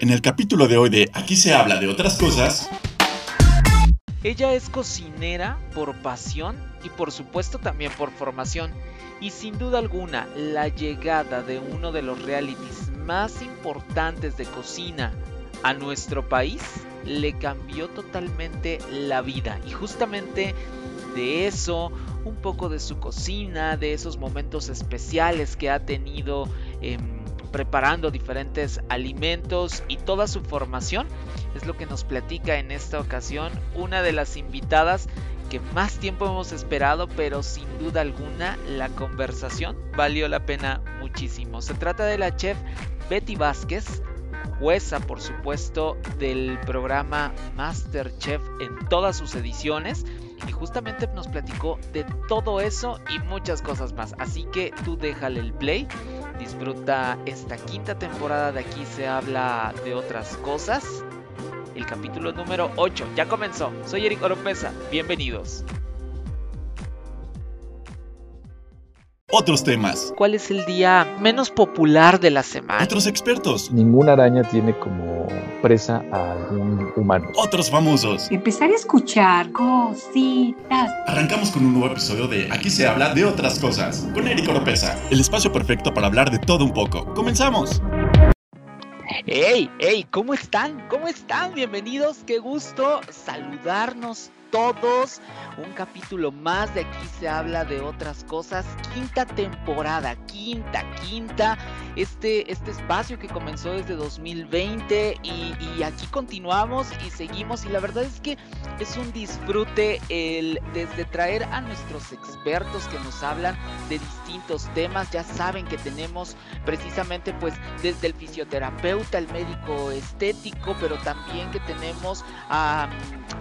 En el capítulo de hoy de Aquí se habla de otras cosas. Ella es cocinera por pasión y por supuesto también por formación. Y sin duda alguna, la llegada de uno de los realities más importantes de cocina a nuestro país le cambió totalmente la vida. Y justamente de eso, un poco de su cocina, de esos momentos especiales que ha tenido em, preparando diferentes alimentos y toda su formación. Es lo que nos platica en esta ocasión una de las invitadas que más tiempo hemos esperado, pero sin duda alguna la conversación valió la pena muchísimo. Se trata de la chef Betty Vázquez, jueza por supuesto del programa Masterchef en todas sus ediciones y justamente nos platicó de todo eso y muchas cosas más. Así que tú déjale el play Disfruta esta quinta temporada de aquí se habla de otras cosas. El capítulo número 8 ya comenzó. Soy Eric Oropesa. Bienvenidos. Otros temas. ¿Cuál es el día menos popular de la semana? Otros expertos. Ninguna araña tiene como presa a algún humano. Otros famosos. Empezar a escuchar cositas. Arrancamos con un nuevo episodio de Aquí se habla de otras cosas. Con Eric Oropesa. El espacio perfecto para hablar de todo un poco. ¡Comenzamos! ¡Hey! ¡Hey! ¿Cómo están? ¿Cómo están? Bienvenidos. Qué gusto saludarnos todos. Un capítulo más de aquí se habla de otras cosas. Quinta temporada, quinta, quinta. Este, este espacio que comenzó desde 2020 y, aquí continuamos y seguimos. Y la verdad es que es un disfrute el desde traer a nuestros expertos que nos hablan de distintos temas. Ya saben que tenemos precisamente pues desde el fisioterapeuta, el médico estético, pero también que tenemos a,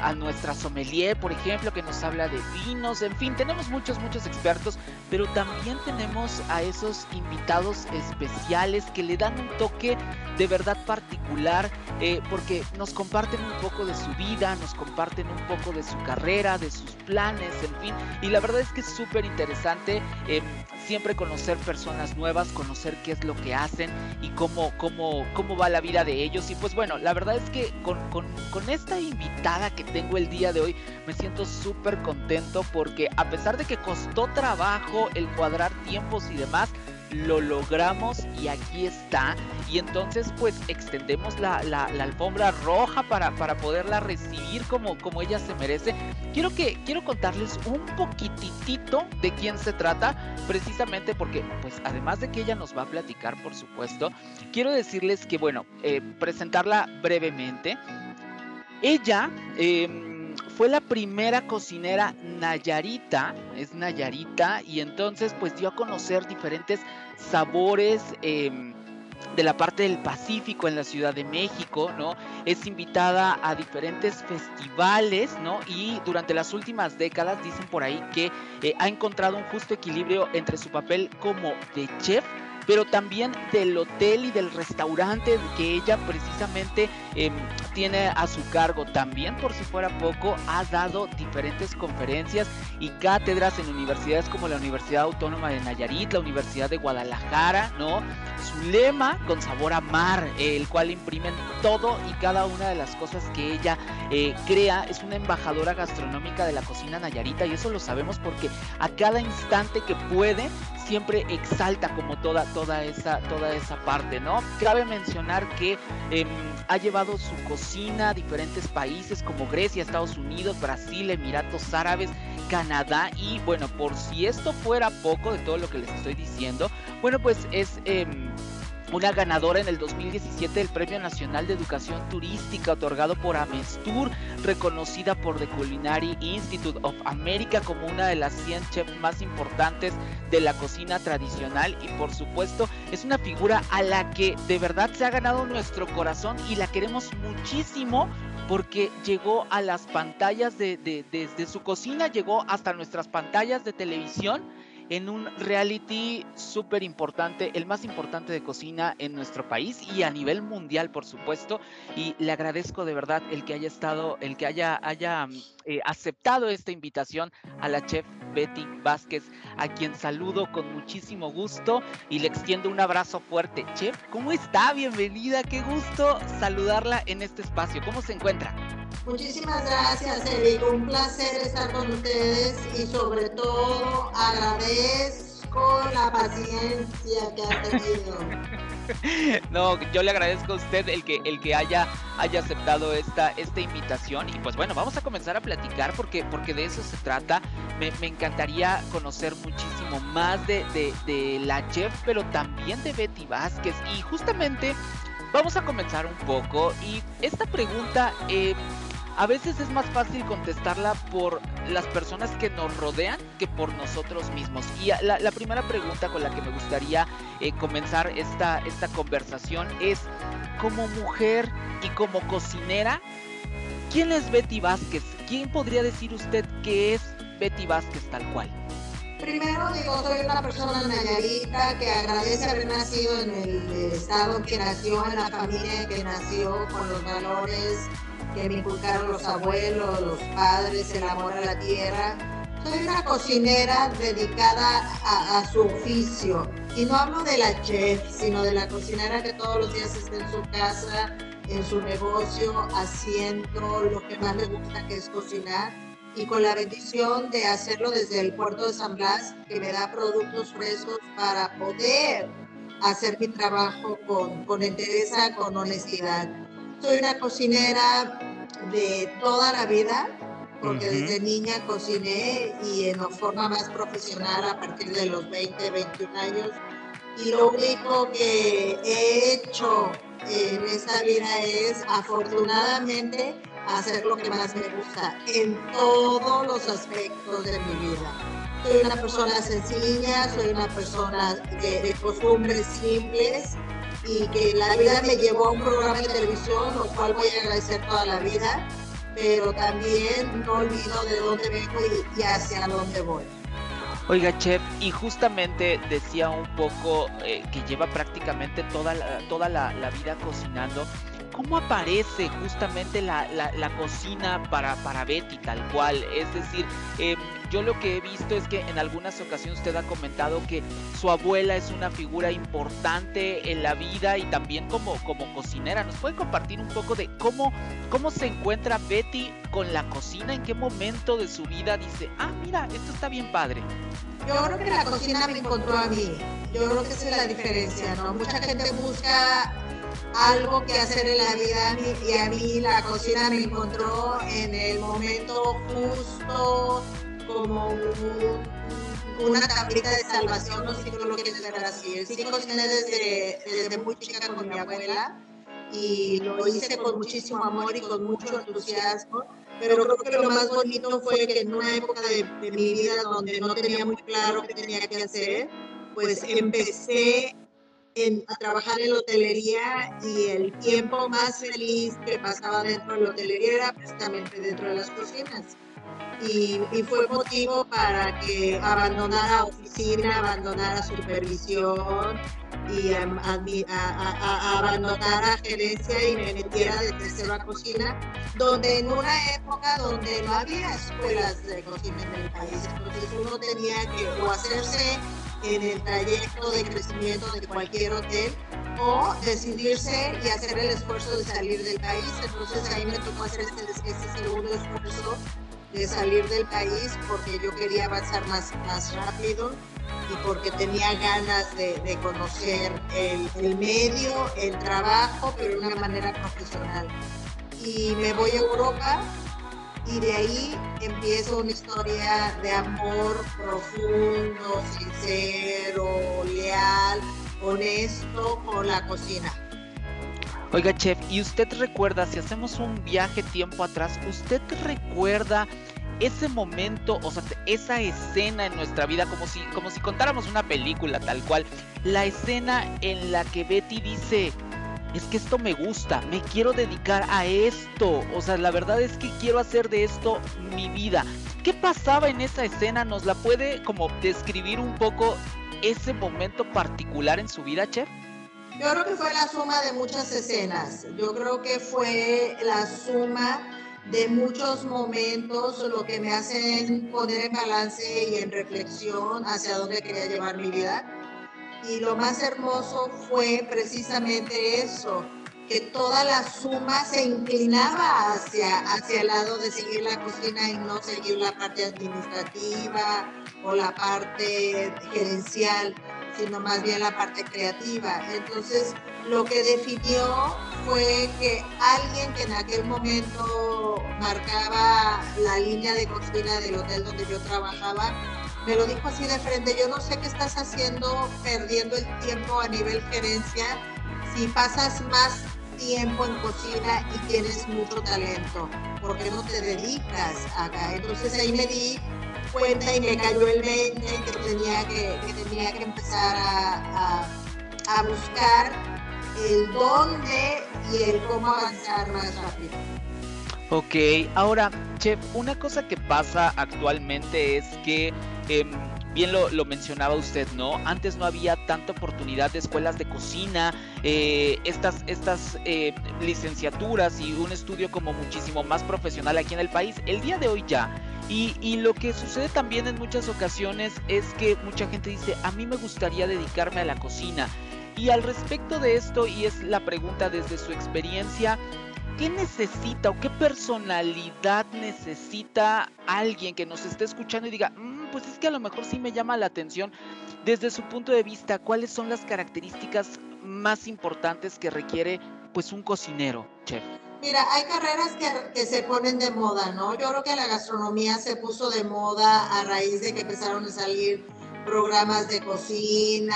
a nuestra sommelier por ejemplo, que nos habla de vinos, en fin, tenemos muchos, muchos expertos, pero también tenemos a esos invitados especiales que le dan un toque de verdad particular, eh, porque nos comparten un poco de su vida, nos comparten un poco de su carrera, de sus planes, en fin, y la verdad es que es súper interesante eh, siempre conocer personas nuevas, conocer qué es lo que hacen y cómo, cómo, cómo va la vida de ellos. Y pues bueno, la verdad es que con, con, con esta invitada que tengo el día de hoy, me siento súper contento porque a pesar de que costó trabajo el cuadrar tiempos y demás, lo logramos y aquí está. Y entonces pues extendemos la, alfombra roja para, para, poderla recibir como, como ella se merece. Quiero, que, quiero contarles un poquitito de quién se trata, precisamente porque pues además de que ella nos va a platicar por supuesto, quiero decirles que bueno, eh, presentarla brevemente. Ella... Eh, fue la primera cocinera nayarita, es nayarita, y entonces pues dio a conocer diferentes sabores. Em, de la parte del Pacífico en la Ciudad de México, ¿no? Es invitada a diferentes festivales, ¿no? Y durante las últimas décadas dicen por ahí que eh, ha encontrado un justo equilibrio entre su papel como de chef pero también del hotel y del restaurante que ella precisamente em, tiene a su cargo. También, por si fuera poco, ha dado diferentes conferencias y cátedras en universidades como la Universidad Autónoma de Nayarit, la Universidad de Guadalajara, ¿no? Su lema, con sabor a mar, el cual imprimen todo y cada una de las cosas que ella eh, crea, es una embajadora gastronómica de la cocina nayarita y eso lo sabemos porque a cada instante que puede siempre exalta como toda, toda, esa, toda esa parte, ¿no? Cabe mencionar que em, ha llevado su cocina a diferentes países como Grecia, Estados Unidos, Brasil, Emiratos Árabes, Canadá y bueno, por si esto fuera poco de todo lo que les estoy diciendo, bueno, pues es... Em, una ganadora en el 2017 del Premio Nacional de Educación Turística otorgado por Amestur, reconocida por The Culinary Institute of America como una de las 100 chefs más importantes de la cocina tradicional. Y por supuesto es una figura a la que de verdad se ha ganado nuestro corazón y la queremos muchísimo porque llegó a las pantallas de, desde su cocina, llegó hasta nuestras pantallas de televisión en un reality súper importante, el más importante de cocina en nuestro país y a nivel mundial, por supuesto. Y le agradezco de verdad el que haya estado, el que haya, haya eh, aceptado esta invitación a la chef Betty Vázquez, a quien saludo con muchísimo gusto y le extiendo un abrazo fuerte. Chef, ¿cómo está? Bienvenida, qué gusto saludarla en este espacio. ¿Cómo se encuentra? Muchísimas gracias, Eric. Un placer estar con ustedes y sobre todo agradezco la paciencia que ha tenido. No, yo le agradezco a usted el que, el que haya, haya aceptado esta, esta invitación. Y pues bueno, vamos a comenzar a platicar porque, porque de eso se trata. Me, me encantaría conocer muchísimo más de, de, de la chef, pero también de Betty Vázquez. Y justamente vamos a comenzar un poco. Y esta pregunta eh, a veces es más fácil contestarla por las personas que nos rodean que por nosotros mismos. Y la, primera pregunta con la que me gustaría eh, comenzar esta, esta conversación es, como mujer y como cocinera, ¿quién es Betty Vázquez? ¿Quién podría decir usted que es Betty Vázquez tal cual? Primero digo, soy una persona nayarita que agradece haber nacido en el estado que nació, en la familia que nació, con los valores que me inculcaron los abuelos, los padres, el amor a la tierra. Soy una cocinera dedicada a, a, su oficio. Y no hablo de la chef, sino de la cocinera que todos los días está en su casa, en su negocio, haciendo lo que más le gusta, que es cocinar. Y con la bendición de hacerlo desde el puerto de San Blas, que me da productos frescos para poder hacer mi trabajo con, con entereza, con honestidad. Soy una cocinera de toda la vida, porque uh -huh. desde niña cociné y en forma más profesional a partir de los 20, 21 años. Y lo único que he hecho en esta vida es, afortunadamente, hacer lo que más me gusta en todos los aspectos de mi vida. Soy una persona sencilla, soy una persona de, de costumbres simples, y que la vida me llevó a un programa de televisión, lo cual voy a agradecer toda la vida, pero también no olvido de dónde vengo y, hacia dónde voy. Oiga, Chef, y justamente decía un poco eh, que lleva prácticamente toda la, toda la, vida cocinando. ¿Cómo aparece justamente la, la, cocina para, para Betty tal cual? Es decir, eh, yo lo que he visto es que en algunas ocasiones usted ha comentado que su abuela es una figura importante en la vida y también como, como cocinera. ¿Nos puede compartir un poco de cómo, cómo se encuentra Betty con la cocina? ¿En qué momento de su vida dice, ah, mira, esto está bien padre? Yo creo que la cocina me encontró a mí. Yo creo que esa es la diferencia, ¿no? Mucha gente busca algo que hacer en la vida y a mí la cocina me encontró en el momento justo como un, una tablita de salvación, no sé si lo quieres ver así. Sí cociné desde, desde muy chica con mi abuela y lo hice con muchísimo amor y con mucho entusiasmo, pero creo que lo más bonito fue que en una época de, de mi vida donde no tenía muy claro qué tenía que hacer, pues empecé en, a trabajar en la hotelería y el tiempo más feliz que pasaba dentro de la hotelería era precisamente dentro de las cocinas. Y, y, fue motivo para que abandonara oficina, abandonara supervisión y a, a, a, abandonara gerencia y me metiera de tercero a cocina, donde en una época donde no había escuelas de cocina en el país, entonces uno tenía que o hacerse en el trayecto de crecimiento de cualquier hotel o decidirse y hacer el esfuerzo de salir del país. Entonces ahí me tocó hacer este, este segundo esfuerzo de salir del país porque yo quería avanzar más, más rápido y porque tenía ganas de, conocer el, el, medio, el trabajo, pero de una manera profesional. Y me voy a Europa y de ahí empieza una historia de amor profundo, sincero, leal, honesto con la cocina. Oiga, chef, ¿y usted recuerda, si hacemos un viaje tiempo atrás, usted recuerda ese momento, o sea, esa escena en nuestra vida, como si, como si contáramos una película tal cual, la escena en la que Betty dice, es que esto me gusta, me quiero dedicar a esto, o sea, la verdad es que quiero hacer de esto mi vida. ¿Qué pasaba en esa escena? ¿Nos la puede como describir un poco ese momento particular en su vida, chef? Yo creo que fue la suma de muchas escenas. Yo creo que fue la suma de muchos momentos, lo que me hacen poner en balance y en reflexión hacia dónde quería llevar mi vida. Y lo más hermoso fue precisamente eso, que toda la suma se inclinaba hacia, hacia el lado de seguir la cocina y no seguir la parte administrativa o la parte gerencial, sino más bien la parte creativa. Entonces, lo que definió fue que alguien que en aquel momento marcaba la línea de cocina del hotel donde yo trabajaba, me lo dijo así de frente, yo no sé qué estás haciendo perdiendo el tiempo a nivel gerencia si pasas más tiempo en cocina y tienes mucho talento, ¿por qué no te dedicas acá? Entonces ahí me di cuenta y me cayó el 20 que tenía que, tenía que empezar a, a, buscar el dónde y el cómo avanzar más rápido. Ok, ahora, Chef, una cosa que pasa actualmente es que, eh, bien lo, lo, mencionaba usted, ¿no? Antes no había tanta oportunidad de escuelas de cocina, eh, estas, estas eh, licenciaturas y un estudio como muchísimo más profesional aquí en el país. El día de hoy ya. Y, y, lo que sucede también en muchas ocasiones es que mucha gente dice, a mí me gustaría dedicarme a la cocina. Y al respecto de esto, y es la pregunta desde su experiencia, ¿qué necesita o qué personalidad necesita alguien que nos esté escuchando y diga, mmm, pues es que a lo mejor sí me llama la atención? Desde su punto de vista, ¿cuáles son las características más importantes que requiere pues un cocinero, chef? Mira, hay carreras que, que, se ponen de moda, ¿no? Yo creo que la gastronomía se puso de moda a raíz de que empezaron a salir programas de cocina,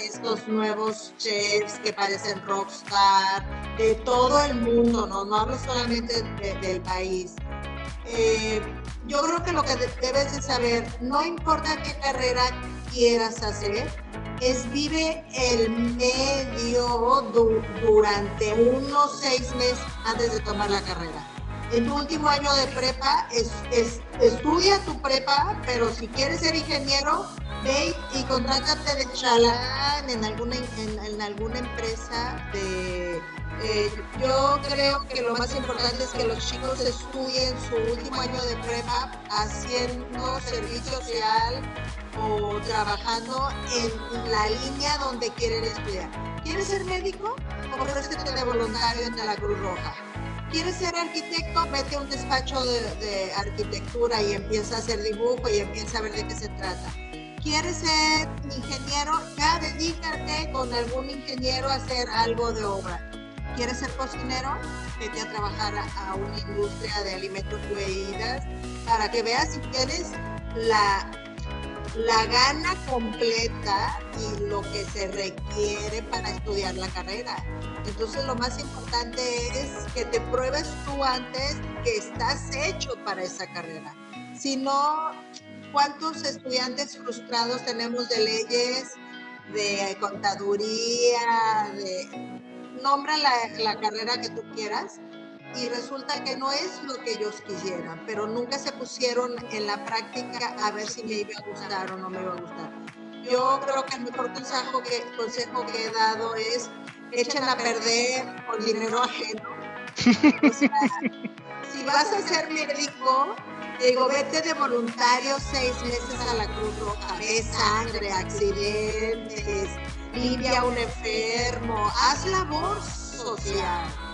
estos nuevos chefs que parecen rockstar, de todo el mundo, no, no hablo solamente de, del país. Eh, yo creo que lo que debes de saber, no importa qué carrera quieras hacer, es vive el medio du durante unos seis meses antes de tomar la carrera. En tu último año de prepa, es, es, estudia tu prepa, pero si quieres ser ingeniero, ve y contrátate de chalán en alguna, en, en alguna empresa. Eh, yo creo que lo más importante es que los chicos estudien su último año de prepa haciendo servicio social o trabajando en la línea donde quieren estudiar. ¿Quieres ser médico? Ofrécete de voluntario ante la Cruz Roja. ¿Quieres ser arquitecto? Vete a un despacho de, arquitectura y empieza a hacer dibujo y empieza a ver de qué se trata. ¿Quieres ser ingeniero? Ya dedícate con algún ingeniero a hacer algo de obra. ¿Quieres ser cocinero? Vete a trabajar a, a una industria de alimentos y bebidas para que veas si tienes la la gana completa y lo que se requiere para estudiar la carrera. Entonces lo más importante es que te pruebes tú antes que estás hecho para esa carrera. Si no, ¿cuántos estudiantes frustrados tenemos de leyes, de contaduría, de... Nombra la, la carrera que tú quieras y resulta que no es lo que ellos quisieran, pero nunca se pusieron en la práctica a ver si me iba a gustar o no me iba a gustar. Yo creo que el mejor consejo que, consejo que he dado es echen a perder con dinero ajeno. O sea, si vas a ser médico, digo, vete de voluntario seis meses a la Cruz Roja, ve sangre, accidentes, limpia a un enfermo, haz labor social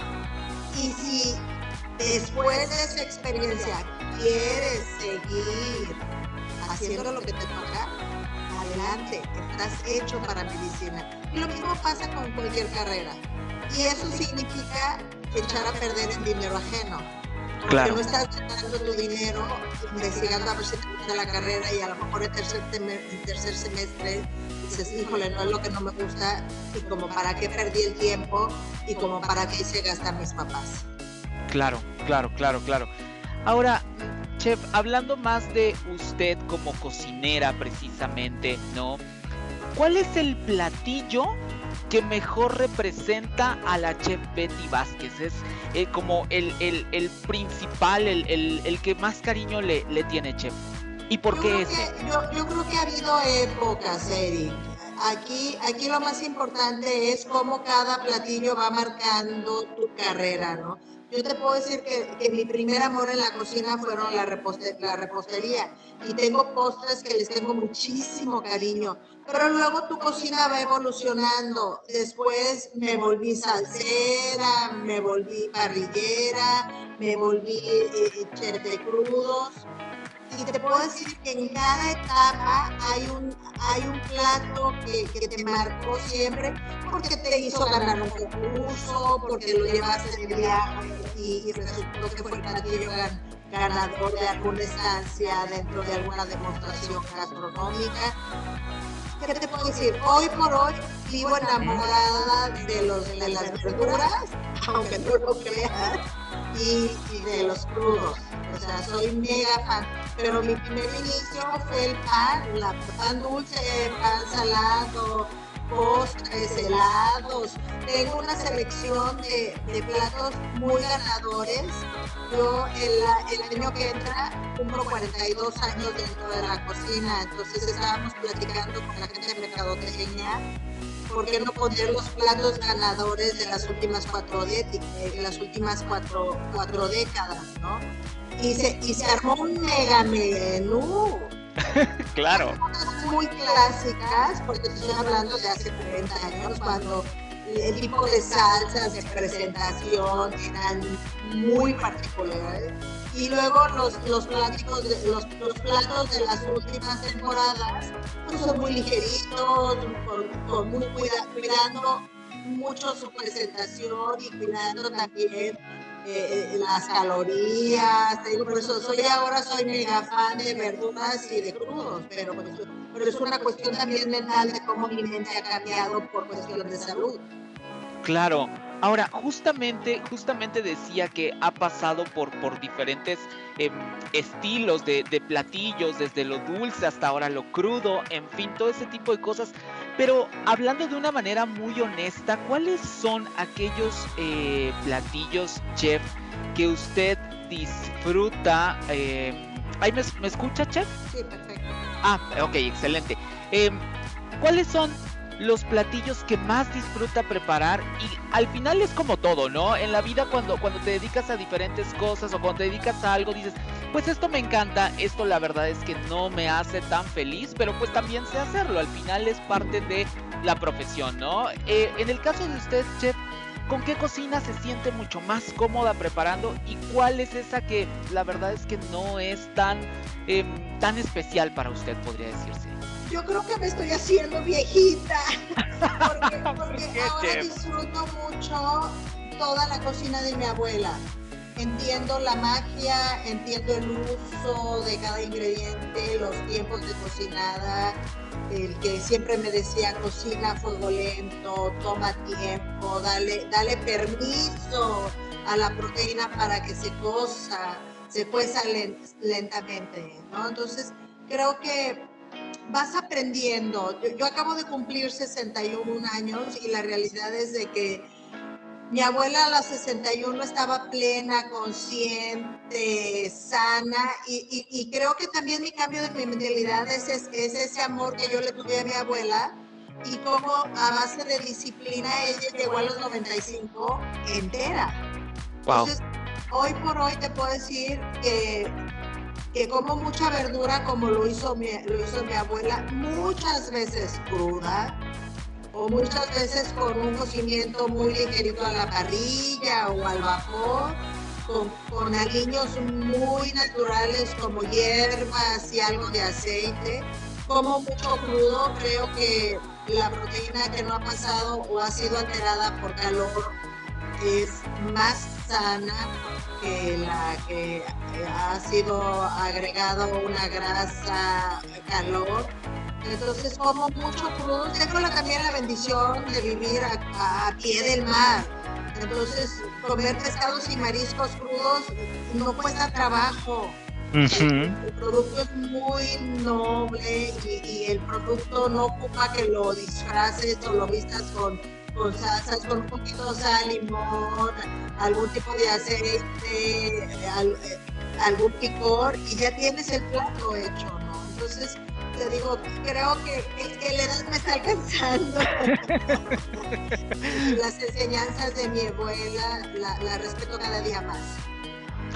y si después de esa experiencia quieres seguir haciendo lo que te toca, adelante, estás hecho para medicina. Y lo mismo pasa con cualquier carrera. Y eso significa echar a perder el dinero ajeno. Claro. no estás gastando tu dinero investigando a ver si te gusta la carrera y a lo mejor el tercer, el tercer semestre dices, híjole, no es lo que no me gusta y como para qué perdí el tiempo y como para qué hice gastar mis papás. Claro, claro, claro, claro. Ahora, chef, hablando más de usted como cocinera precisamente, ¿no? ¿Cuál es el platillo que mejor representa a la chef Betty Vázquez? Es eh, como el, el, el principal, el, el, que más cariño le, le tiene, chef. ¿Y por yo qué ese? Que, yo, yo, creo que ha habido épocas, Eric. Aquí, aquí lo más importante es cómo cada platillo va marcando tu carrera, ¿no? Yo te puedo decir que, que mi primer amor en la cocina fueron la, la repostería y tengo postres que les tengo muchísimo cariño. Pero luego tu cocina va evolucionando. Después me volví salsera, me volví parrillera, me volví eh, chef de crudos. Y te puedo decir que en cada etapa hay un, hay un plato que, que te marcó siempre porque te hizo ganar un concurso, porque lo llevaste de viaje y, y resultó que fue el platillo gan- ganador de alguna estancia dentro de alguna demostración gastronómica. ¿Qué te puedo decir? Hoy por hoy vivo enamorada de, los, de las verduras, aunque no lo creas, y, y de los crudos. O sea, soy mega fan. Pero mi primer inicio fue el pan, la pan dulce, pan salado, postres, helados. Tengo una selección de, platos muy ganadores. Yo el, año que entra cumplo 42 años dentro de la cocina, entonces estábamos platicando con la gente de ¿por qué no poner los platos ganadores de las últimas cuatro, de, de las últimas cuatro, cuatro décadas, ¿no? Y se armó un mega menú. Claro. Muy clásicas, porque estoy hablando de hace 30 años, cuando el tipo de salsas de presentación eran muy particulares. Y luego los, los, pláticos de, los, los platos de las últimas temporadas pues son muy ligeritos, con, con muy cuida, cuidando mucho su presentación y cuidando también eh, las calorías. Digo, por eso soy ahora soy mega fan de verduras y de crudos, pero, pero es una cuestión también mental de cómo mi mente ha cambiado por cuestión de salud. Claro. Ahora, justamente, justamente decía que ha pasado por, por diferentes eh, estilos de, de, platillos, desde lo dulce hasta ahora lo crudo, en fin, todo ese tipo de cosas. Pero hablando de una manera muy honesta, ¿cuáles son aquellos eh, platillos, chef, que usted disfruta? Eh, ¿Ahí me, me, escucha, chef? Sí, perfecto. Ah, ok, excelente. Em, ¿Cuáles son los platillos que más disfruta preparar y al final es como todo, ¿no? En la vida cuando, cuando te dedicas a diferentes cosas o cuando te dedicas a algo dices, pues esto me encanta, esto la verdad es que no me hace tan feliz, pero pues también sé hacerlo, al final es parte de la profesión, ¿no? Eh, en el caso de usted, chef, ¿con qué cocina se siente mucho más cómoda preparando y cuál es esa que la verdad es que no es tan, eh, tan especial para usted, podría decirse? Yo creo que me estoy haciendo viejita, porque, porque ahora disfruto mucho toda la cocina de mi abuela. Entiendo la magia, entiendo el uso de cada ingrediente, los tiempos de cocinada, el que siempre me decía cocina a fuego lento, toma tiempo, dale, dale permiso a la proteína para que se cosa, se cueza lentamente, ¿no? Entonces, creo que vas aprendiendo. Yo, yo, acabo de cumplir 61 años y la realidad es de que mi abuela a los 61 estaba plena, consciente, sana y, y, y creo que también mi cambio de mentalidad es, es, es, ese amor que yo le tuve a mi abuela y cómo a base de disciplina ella llegó a los 95 entera. Wow. Entonces, hoy por hoy te puedo decir que que como mucha verdura como lo hizo mi, lo hizo mi abuela, muchas veces cruda o muchas veces con un cocimiento muy ligerito a la parrilla o al vapor, con, con aliños muy naturales como hierbas y algo de aceite. Como mucho crudo, creo que la proteína que no ha pasado o ha sido alterada por calor es más sana que la que ha sido agregado una grasa calor. Entonces como mucho crudo. Tengo la, también la bendición de vivir a, a, pie del mar. Entonces comer pescados y mariscos crudos no cuesta trabajo. Uh -huh. El producto es muy noble y, y, el producto no ocupa que lo disfraces o lo vistas con con salsas, con un poquito de sal, limón, algún tipo de aceite, al, algún picor y ya tienes el plato hecho, ¿no? Entonces, te digo, creo que, que, la edad me está alcanzando. Las enseñanzas de mi abuela la, la respeto cada día más.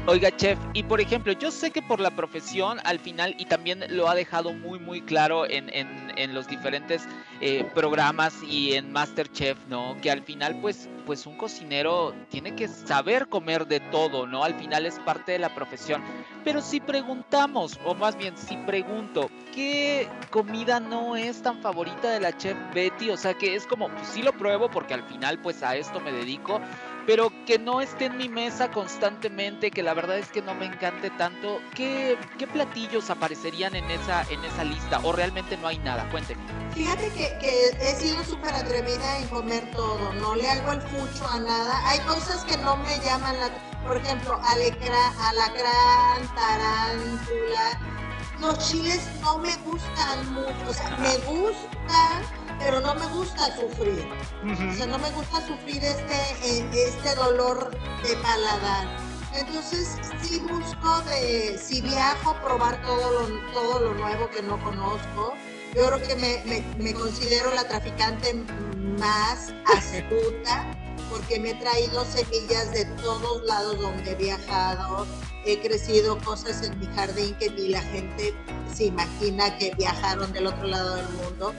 Oiga, chef, y por ejemplo, yo sé que por la profesión al final, y también lo ha dejado muy, muy claro en, en, los diferentes eh, programas y en Masterchef, ¿no? Que al final, pues, pues un cocinero tiene que saber comer de todo, ¿no? Al final es parte de la profesión. Pero si preguntamos, o más bien, si pregunto, ¿qué comida no es tan favorita de la chef Betty? O sea, que es como, pues sí lo pruebo porque al final, pues a esto me dedico pero que no esté en mi mesa constantemente, que la verdad es que no me encante tanto, ¿qué, qué platillos aparecerían en esa, en esa lista? ¿O realmente no hay nada? Cuénteme. Fíjate que, que he sido súper atrevida en comer todo, no le hago el fucho a nada. Hay cosas que no me llaman la... Por ejemplo, alecra, alacrán, tarántula. Los chiles no me gustan mucho, o sea, me gustan pero no me gusta sufrir. O sea, no me gusta sufrir este, eh, este dolor de paladar. Entonces, sí busco de, si viajo, probar todo lo, todo lo nuevo que no conozco. Yo creo que me, me, considero la traficante más astuta porque me he traído semillas de todos lados donde he viajado. He crecido cosas en mi jardín que ni la gente se imagina que viajaron del otro lado del mundo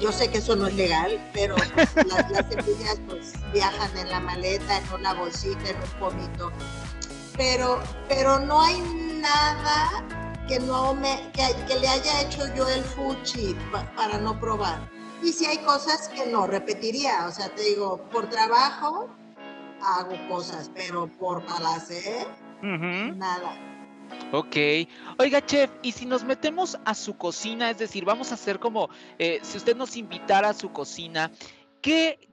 yo sé que eso no es legal, pero pues, las, semillas pues viajan en la maleta, en una bolsita, en un pomito. Pero, pero no hay nada que no me que, le haya hecho yo el fuchi para no probar. Y si hay cosas que no repetiría, o sea, te digo, por trabajo hago cosas, pero por placer, nada. Ok. Oiga, chef, y si nos metemos a su cocina, es decir, vamos a hacer como eh, si usted nos invitara a su cocina,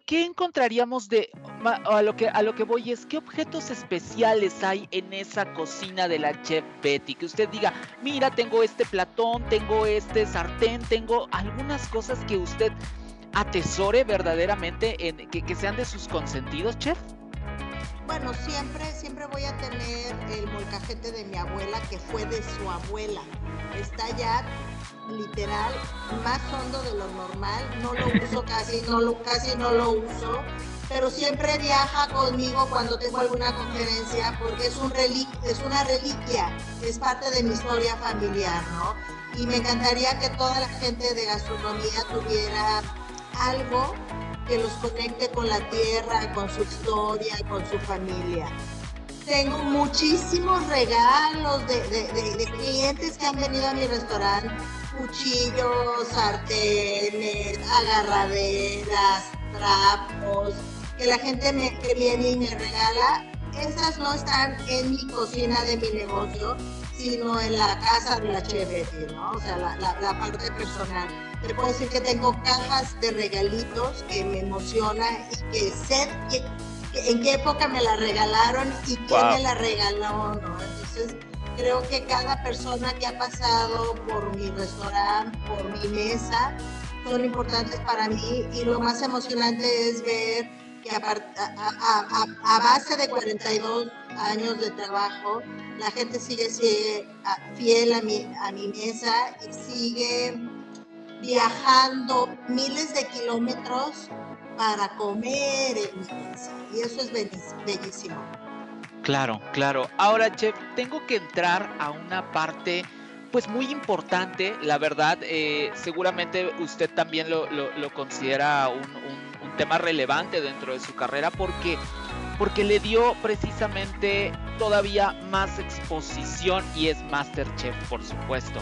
¿qué, encontraríamos de a lo que a lo que voy es qué objetos especiales hay en esa cocina de la chef Betty? Que usted diga, mira, tengo este platón, tengo este sartén, tengo algunas cosas que usted atesore verdaderamente en que, que sean de sus consentidos, chef. Bueno, siempre, siempre voy a tener el molcajete de mi abuela, que fue de su abuela. Está ya literal más hondo de lo normal. No lo uso casi, no lo, casi no lo uso. Pero siempre viaja conmigo cuando tengo alguna conferencia porque es, un es una reliquia, es parte de mi historia familiar, ¿no? Y me encantaría que toda la gente de gastronomía tuviera algo que los conecte con la tierra, con su historia, con su familia. Tengo muchísimos regalos de, clientes que han venido a mi restaurante, cuchillos, sartenes, agarraderas, trapos, que la gente me, que viene y me regala. Esas no están en mi cocina de mi negocio, sino en la casa de la chef ¿no? O sea, la, la parte personal te puedo decir que tengo cajas de regalitos que me emocionan y que sé en qué época me la regalaron y quién me la regaló, ¿no? Entonces, creo que cada persona que ha pasado por mi restaurante, por mi mesa, son importantes para mí y lo más emocionante es ver que a, base de 42 años de trabajo, la gente sigue, fiel a mi, mesa y sigue viajando miles de kilómetros para comer en mi casa. Y eso es bellísimo. Claro, claro. Ahora, chef, tengo que entrar a una parte pues muy importante, la verdad, eh, seguramente usted también lo, considera un, tema relevante dentro de su carrera porque, porque le dio precisamente todavía más exposición y es Masterchef, por supuesto.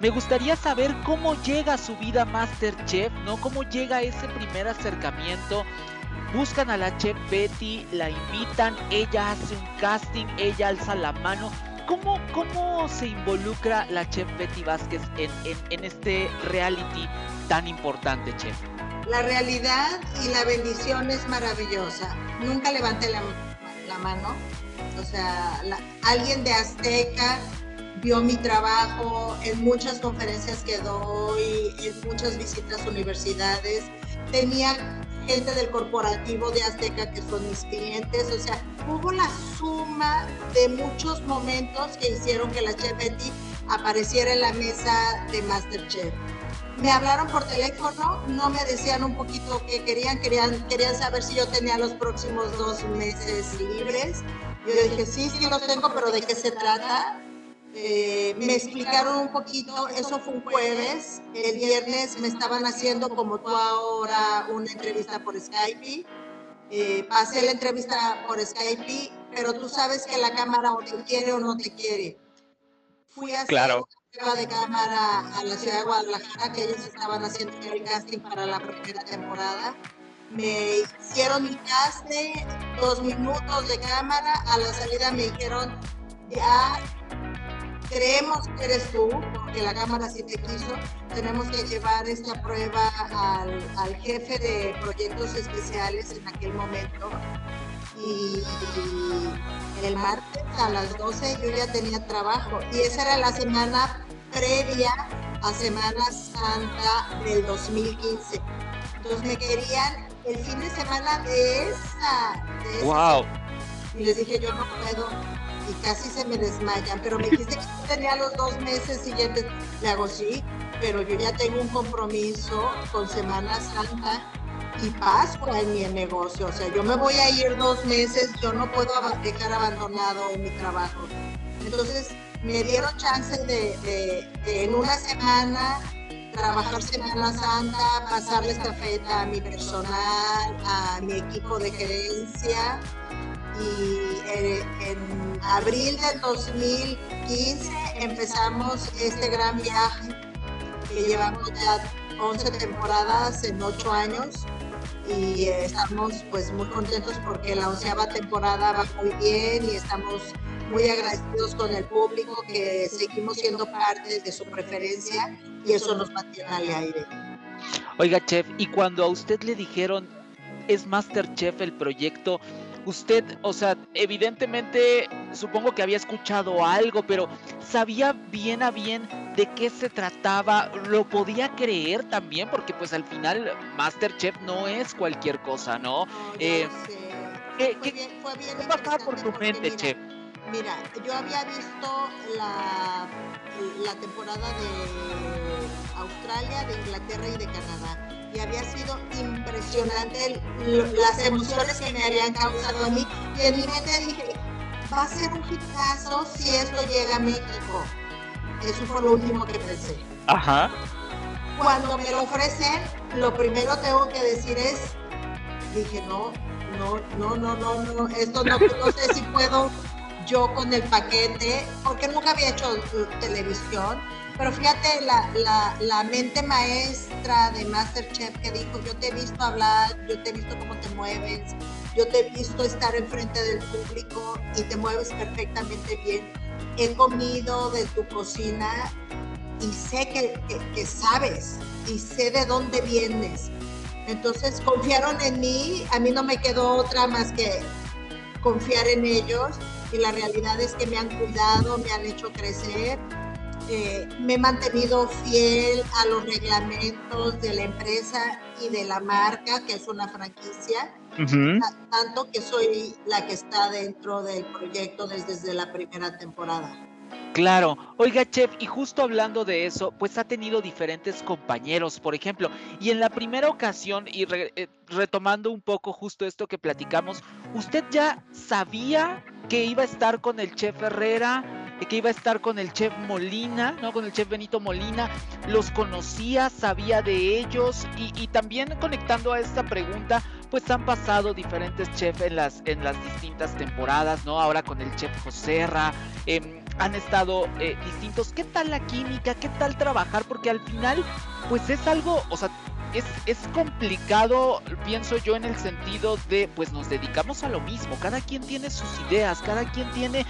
Me gustaría saber cómo llega su vida Masterchef, ¿no? Cómo llega ese primer acercamiento. Buscan a la chef Betty, la invitan, ella hace un casting, ella alza la mano. ¿Cómo, cómo se involucra la chef Betty Vázquez en, en, este reality tan importante, chef? La realidad y la bendición es maravillosa. Nunca levanté la, la mano. O sea, alguien de Azteca vio mi trabajo en muchas conferencias que doy, en muchas visitas a universidades. Tenía gente del corporativo de Azteca que son mis clientes, o sea, hubo la suma de muchos momentos que hicieron que la Chef Betty apareciera en la mesa de Masterchef. Me hablaron por teléfono, no me decían un poquito qué querían, querían, querían saber si yo tenía los próximos dos meses libres. Yo dije, sí, sí los tengo, pero ¿de qué se trata? Eh, me explicaron un poquito, eso fue un jueves, el viernes me estaban haciendo como tú ahora una entrevista por Skype, eh, pasé la entrevista por Skype, pero tú sabes que la cámara o te quiere o no te quiere. Fui a hacer Claro. una prueba de cámara a la ciudad de Guadalajara, que ellos estaban haciendo el casting para la primera temporada. Me hicieron mi casting, dos minutos de cámara, a la salida me dijeron, ya creemos que eres tú, porque la cámara sí te quiso, tenemos que llevar esta prueba al, al jefe de proyectos especiales en aquel momento. Y, el martes a las 12 yo ya tenía trabajo y esa era la semana previa a Semana Santa del 2015. Entonces me querían el fin de semana de esa, de esa Wow. y les dije, yo no puedo. Y casi se me desmayan. Pero me dijiste que tenía los dos meses siguientes. Le hago sí, pero yo ya tengo un compromiso con Semana Santa y Pascua en mi negocio. O sea, yo me voy a ir dos meses, yo no puedo dejar abandonado mi trabajo. Entonces, me dieron chance de, en una semana trabajar Semana Santa, pasarle estafeta a mi personal, a mi equipo de gerencia y eh, en abril del 2015 empezamos este gran viaje que llevamos ya 11 temporadas en 8 años y eh, estamos pues muy contentos porque la onceava temporada va muy bien y estamos muy agradecidos con el público que seguimos siendo parte de su preferencia y eso nos mantiene al aire. Oiga, chef, y cuando a usted le dijeron es Masterchef el proyecto, usted, o sea, evidentemente supongo que había escuchado algo, pero sabía bien a bien de qué se trataba, lo podía creer también, porque pues al final Masterchef no es cualquier cosa, ¿no? No, Eh, sé. ¿qué- Fue bien, fue bien ¿Qué pasaba por tu mente, mira, chef? Mira, yo había visto la, la temporada de Australia, de Inglaterra y de Canadá. Y había sido impresionante el- las emociones que me habían causado a mí. Y en mi mente dije, va a ser un hitazo si esto llega a México. Eso fue lo último que pensé. Ajá. Cuando me lo ofrecen, lo primero tengo que decir es, dije, no, no, no, no, no, no, esto no, no sé si puedo yo con el paquete, porque nunca había hecho uh, televisión, pero fíjate la, la, la mente maestra de Masterchef que dijo, yo te he visto hablar, yo te he visto cómo te mueves, yo te he visto estar enfrente del público y te mueves perfectamente bien. He comido de tu cocina y sé que, que- que sabes y sé de dónde vienes. Entonces confiaron en mí, a mí no me quedó otra más que confiar en ellos y la realidad es que me han cuidado, me han hecho crecer, eh, me he mantenido fiel a los reglamentos de la empresa y de la marca, que es una franquicia, tanto que soy la que está dentro del proyecto desde, desde la primera temporada. Claro, oiga chef, y justo hablando de eso, pues ha tenido diferentes compañeros, por ejemplo, y en la primera ocasión, y re- eh, retomando un poco justo esto que platicamos, ¿usted ya sabía que iba a estar con el chef Herrera, que iba a estar con el chef Molina, ¿no? Con el chef Benito Molina, los conocía, sabía de ellos, y, y también conectando a esta pregunta, pues han pasado diferentes chefs en las, en las distintas temporadas, ¿no? Ahora con el chef Joserra, em, han estado eh, distintos. ¿Qué tal la química? ¿Qué tal trabajar? Porque al final, pues es algo, o sea, es, es complicado, pienso yo, en el sentido de, pues nos dedicamos a lo mismo. Cada quien tiene sus ideas, cada quien tiene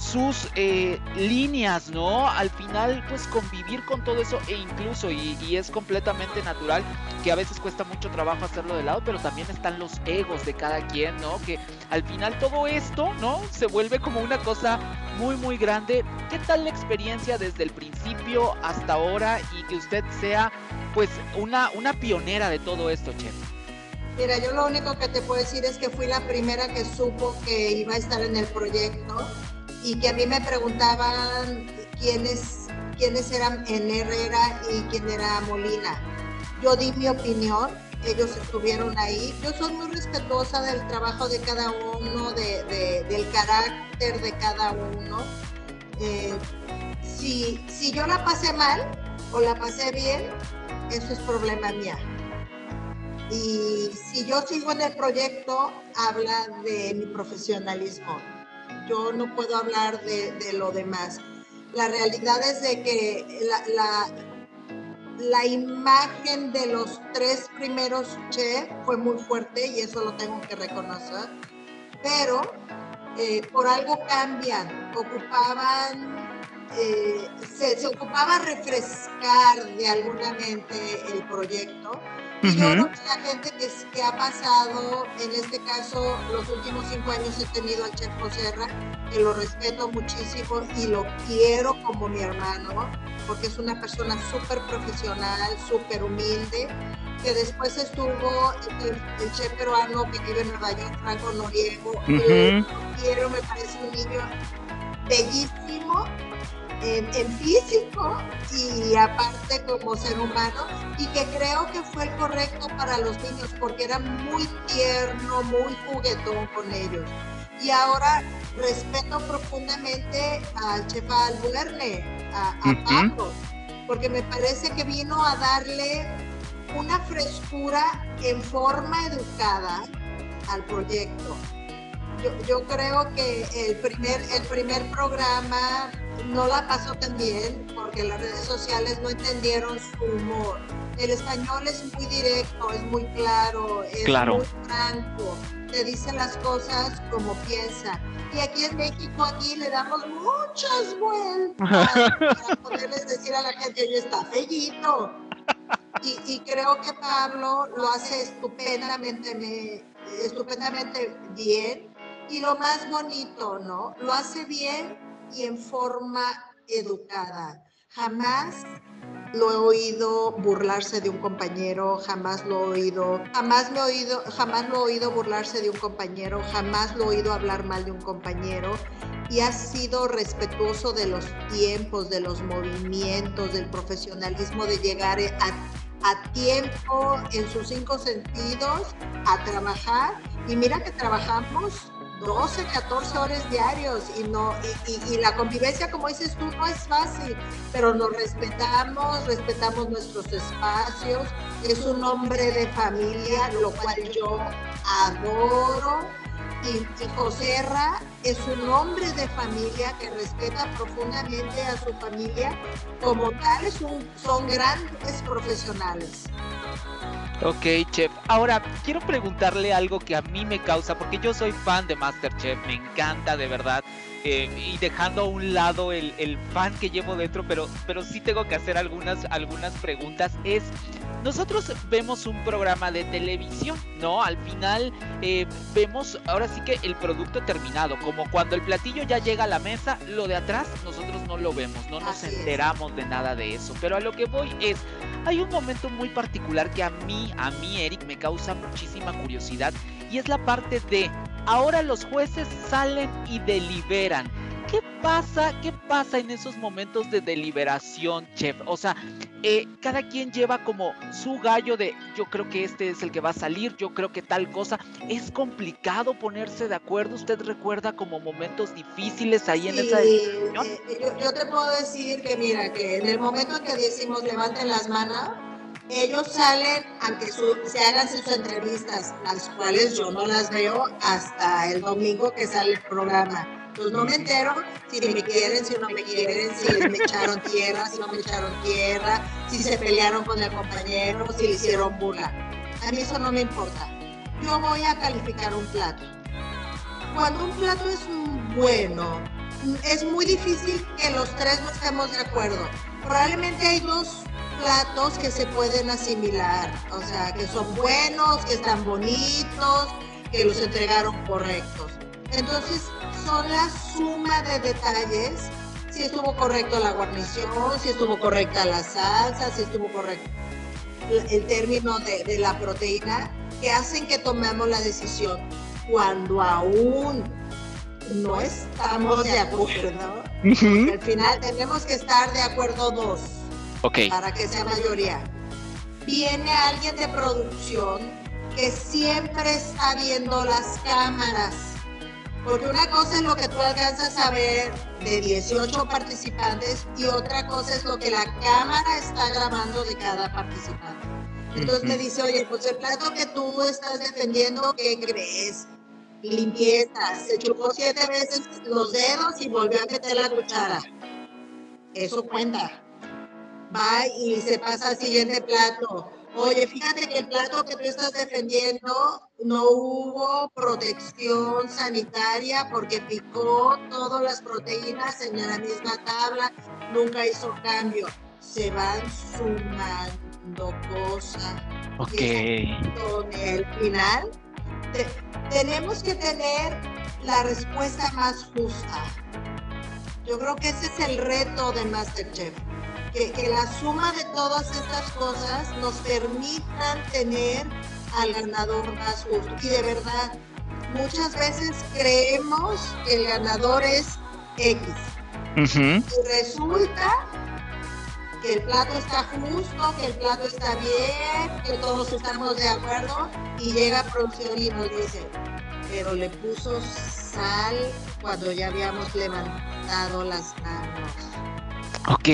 sus eh, líneas, ¿no? Al final, pues convivir con todo eso e incluso, y, y es completamente natural, que a veces cuesta mucho trabajo hacerlo de lado, pero también están los egos de cada quien, ¿no? Que al final todo esto, ¿no? Se vuelve como una cosa muy, muy grande. ¿Qué tal la experiencia desde el principio hasta ahora y que usted sea, pues, una, una pionera de todo esto, Chef? Mira, yo lo único que te puedo decir es que fui la primera que supo que iba a estar en el proyecto y que a mí me preguntaban quiénes quiénes eran en Herrera y quién era Molina. Yo di mi opinión, ellos estuvieron ahí. Yo soy muy respetuosa del trabajo de cada uno, de, del carácter de cada uno. Eh, si, si yo la pasé mal o la pasé bien, eso es problema mía. Y si yo sigo en el proyecto, habla de mi profesionalismo. Yo no puedo hablar de, lo demás. La realidad es de que la, la, imagen de los tres primeros fue muy fuerte y eso lo tengo que reconocer. Pero eh, por algo cambian, ocupaban eh, se, se, ocupaba refrescar de alguna mente el proyecto. Yo creo que la gente que, que, ha pasado, en este caso, los últimos cinco años he tenido al chef Serra, que lo respeto muchísimo y lo quiero como mi hermano, porque es una persona súper profesional, súper humilde, que después estuvo el, el, chef peruano que vive en Nueva York, Franco Noriego, uh -huh. lo quiero, me parece un niño bellísimo, en, en, físico y aparte como ser humano y que creo que fue el correcto para los niños porque era muy tierno, muy juguetón con ellos. Y ahora respeto profundamente al chef Albuerne, a, a uh -huh. Pablo, porque me parece que vino a darle una frescura en forma educada al proyecto. Yo, yo creo que el primer, el primer programa no la pasó tan bien porque las redes sociales no entendieron su humor. El español es muy directo, es muy claro, es claro. muy franco, te dice las cosas como piensa. Y aquí en México, aquí le damos muchas vueltas para poderles decir a la gente, oye, está fellito. Y, y, creo que Pablo lo hace estupendamente, me, estupendamente bien. Y lo más bonito, ¿no? Lo hace bien y en forma educada. Jamás lo he oído burlarse de un compañero, jamás lo he oído, jamás lo he oído, jamás lo he oído burlarse de un compañero, jamás lo he oído hablar mal de un compañero y ha sido respetuoso de los tiempos, de los movimientos, del profesionalismo de llegar a, a tiempo en sus cinco sentidos a trabajar y mira que trabajamos 12, 14 horas diarios y, no, y, la convivencia, como dices tú, no es fácil, pero nos respetamos, respetamos nuestros espacios, es un hombre de familia, lo cual yo adoro. Y, y José es un hombre de familia que respeta profundamente a su familia, como tal es un, son grandes profesionales. Ok, chef. Ahora, quiero preguntarle algo que a mí me causa, porque yo soy fan de Masterchef, me encanta de verdad, eh, y dejando a un lado el, el, fan que llevo dentro, pero, pero sí tengo que hacer algunas, algunas preguntas, es, nosotros vemos un programa de televisión, ¿no? Al final eh, vemos ahora sí que el producto terminado, como cuando el platillo ya llega a la mesa, lo de atrás nosotros no lo vemos, no nos Así enteramos es. de nada de eso, pero a lo que voy es, hay un momento muy particular que a mí, a mí Eric, me causa muchísima curiosidad y es la parte de ahora los jueces salen y deliberan. ¿Qué pasa? ¿Qué pasa en esos momentos de deliberación, chef? O sea, eh, cada quien lleva como su gallo de yo creo que este es el que va a salir, yo creo que tal cosa. Es complicado ponerse de acuerdo. ¿Usted recuerda como momentos difíciles ahí sí, en esa discusión? Eh, yo, yo, te puedo decir que mira, que en el momento en que decimos levanten las manos, ellos salen a que su, se hagan sus entrevistas, las cuales yo no las veo hasta el domingo que sale el programa pues no me entero si me quieren, si no me quieren, si me echaron tierra, si no me echaron tierra, si se pelearon con el compañero, si le hicieron burla. A mí eso no me importa. Yo voy a calificar un plato. Cuando un plato es bueno, es muy difícil que los tres no estemos de acuerdo. Probablemente hay dos platos que se pueden asimilar, o sea, que son buenos, que están bonitos, que los entregaron correctos. Entonces, son la suma de detalles, si estuvo correcto la guarnición, si estuvo correcta la salsa, si estuvo correcto el término de, de la proteína, que hacen que tomemos la decisión. Cuando aún no estamos de acuerdo. Al final tenemos que estar de acuerdo dos Ok, para que sea mayoría. Viene alguien de producción que siempre está viendo las cámaras. Porque una cosa es lo que tú alcanzas a ver de 18 participantes y otra cosa es lo que la cámara está grabando de cada participante. Entonces me dice, oye, pues el plato que tú estás defendiendo, ¿qué crees? Limpieza. Se chupó siete veces los dedos y volvió a meter la cuchara. Eso cuenta. Va y se pasa al siguiente plato. Oye, fíjate que el plato que tú estás defendiendo no hubo protección sanitaria porque picó todas las proteínas en la misma tabla, nunca hizo cambio. Se van sumando cosas ok. con el final, te- tenemos que tener la respuesta más justa. Yo creo que ese es el reto de Masterchef, que, que la suma de todas estas cosas nos permitan tener al ganador más justo. Y de verdad, muchas veces creemos que el ganador es X. Y resulta que el plato está justo, que el plato está bien, que todos estamos de acuerdo y llega producción y nos dice, pero le puso sal cuando ya habíamos levantado las manos. Ok,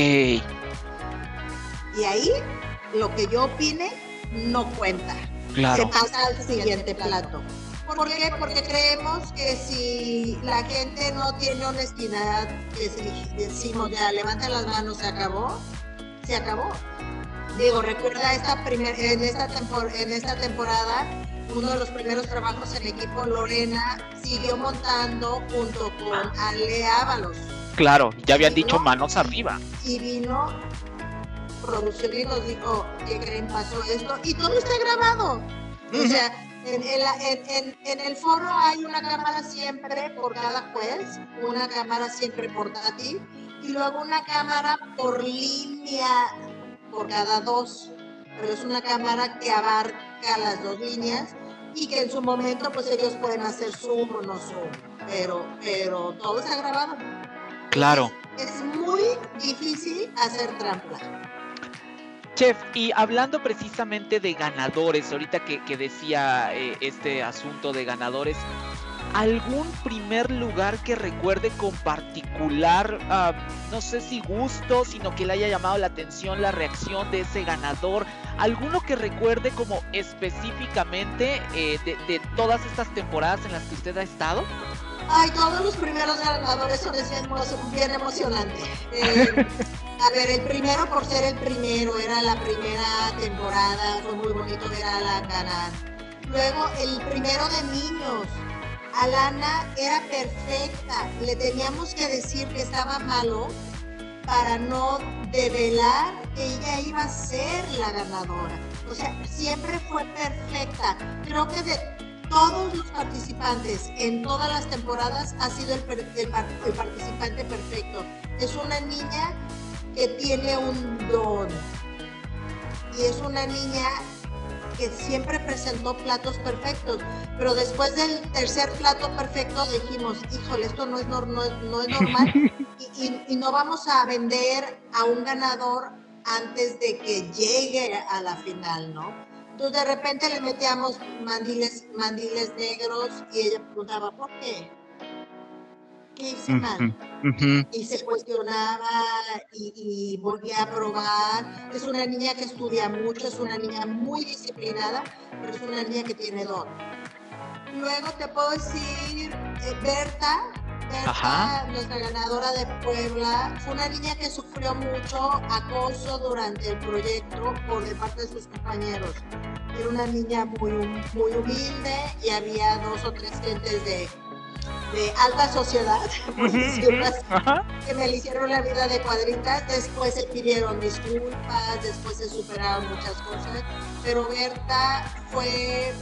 Y ahí lo que yo opine no cuenta. claro. Se pasa al siguiente plato. ¿Por qué? Porque creemos que si la gente no tiene honestidad, que si decimos ya levanta las manos, se acabó, se acabó. Digo, recuerda esta primer, en, esta tempor- en esta temporada, uno de los primeros trabajos en equipo, Lorena siguió montando junto con Ale Ábalos. Claro, ya habían dicho ¿no? manos arriba. Y vino producción y nos dijo, ¿qué creen? Pasó esto. Y todo está grabado. O sea, en, en la- en- en el foro hay una cámara siempre por cada juez, una cámara siempre portátil y luego una cámara por línea por cada dos. Pero es una cámara que abarca las dos líneas y que en su momento pues ellos pueden hacer zoom o no zoom. Pero, pero todo está grabado. Claro. Es muy difícil hacer trampa. Chef, y hablando precisamente de ganadores, ahorita que, que decía eh, este asunto de ganadores, ¿algún primer lugar que recuerde con particular, ah, no sé si gusto, sino que le haya llamado la atención la reacción de ese ganador? ¿Alguno que recuerde como específicamente eh, de, de todas estas temporadas en las que usted ha estado? Ay, todos los primeros ganadores son bien, emo- bien emocionantes. Eh, a ver, el primero por ser el primero, era la primera temporada, fue muy bonito ver a Alan ganar. Luego, el primero de niños. Alana era perfecta, le teníamos que decir que estaba malo para no develar que ella iba a ser la ganadora. O sea, siempre fue perfecta. Creo que de todos los participantes en todas las temporadas ha sido el, el el participante perfecto. Es una niña que tiene un don y es una niña que siempre presentó platos perfectos, pero después del tercer plato perfecto dijimos, híjole, esto no es, no es- no es normal y, y- y no vamos a vender a un ganador antes de que llegue a la final, ¿no? Entonces de repente le metíamos mandiles, mandiles negros y ella preguntaba, ¿por qué? ¿Qué hice mal? y se cuestionaba y, y volvía a probar. Es una niña que estudia mucho, es una niña muy disciplinada, pero es una niña que tiene don. Luego te puedo decir, eh, Berta, Berta, Ajá. nuestra ganadora de Puebla, fue una niña que sufrió mucho acoso durante el proyecto por de parte de sus compañeros. Era una niña muy, muy humilde y había dos o tres gentes de, de alta sociedad, por decirlo así, Ajá. que me hicieron la vida de cuadritas, después se pidieron disculpas, después se superaron muchas cosas, pero Berta fue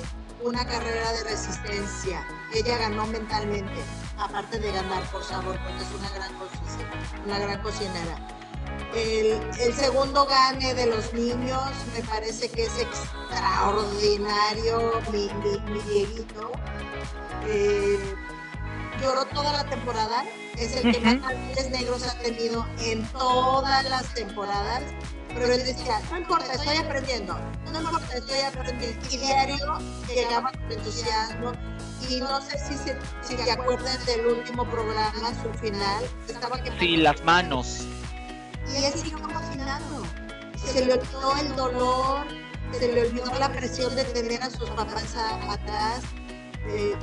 una carrera de resistencia. Ella ganó mentalmente, aparte de ganar por sabor, porque es una gran cocinera. Una gran cocinera. El, el segundo gane de los niños me parece que es extraordinario, mi, mi, mi Dieguito. Eh, lloró toda la temporada, es el que más ángeles negros ha tenido en todas las temporadas, pero él decía, no importa, estoy aprendiendo, no importa, estoy aprendiendo. Y diario llegaba con entusiasmo y no sé si, se, si te acuerdas del último programa, su final, estaba que... Sí, las manos. Y él siguió cocinando. Se le olvidó el dolor, se le olvidó la presión de tener a sus papás a- atrás. Eh,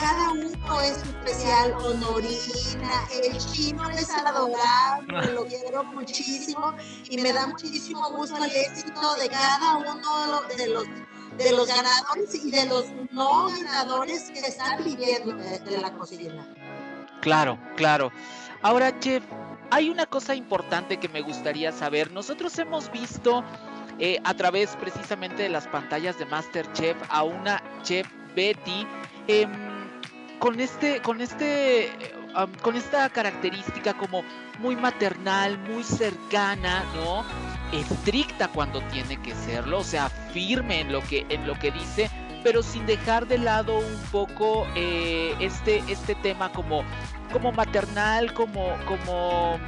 cada uno es especial, honorina, el chino es adorable, lo quiero muchísimo y me da muchísimo gusto el éxito de cada uno de los de los ganadores y de los no ganadores que están viviendo de, la cocina. Claro, claro. Ahora, chef, hay una cosa importante que me gustaría saber. Nosotros hemos visto eh, a través precisamente de las pantallas de MasterChef a una chef Betty em, con este, con este, am, con esta característica como muy maternal, muy cercana, ¿no? Estricta cuando tiene que serlo, o sea, firme en lo que, en lo que dice, pero sin dejar de lado un poco eh, este, este tema como, como maternal, como, como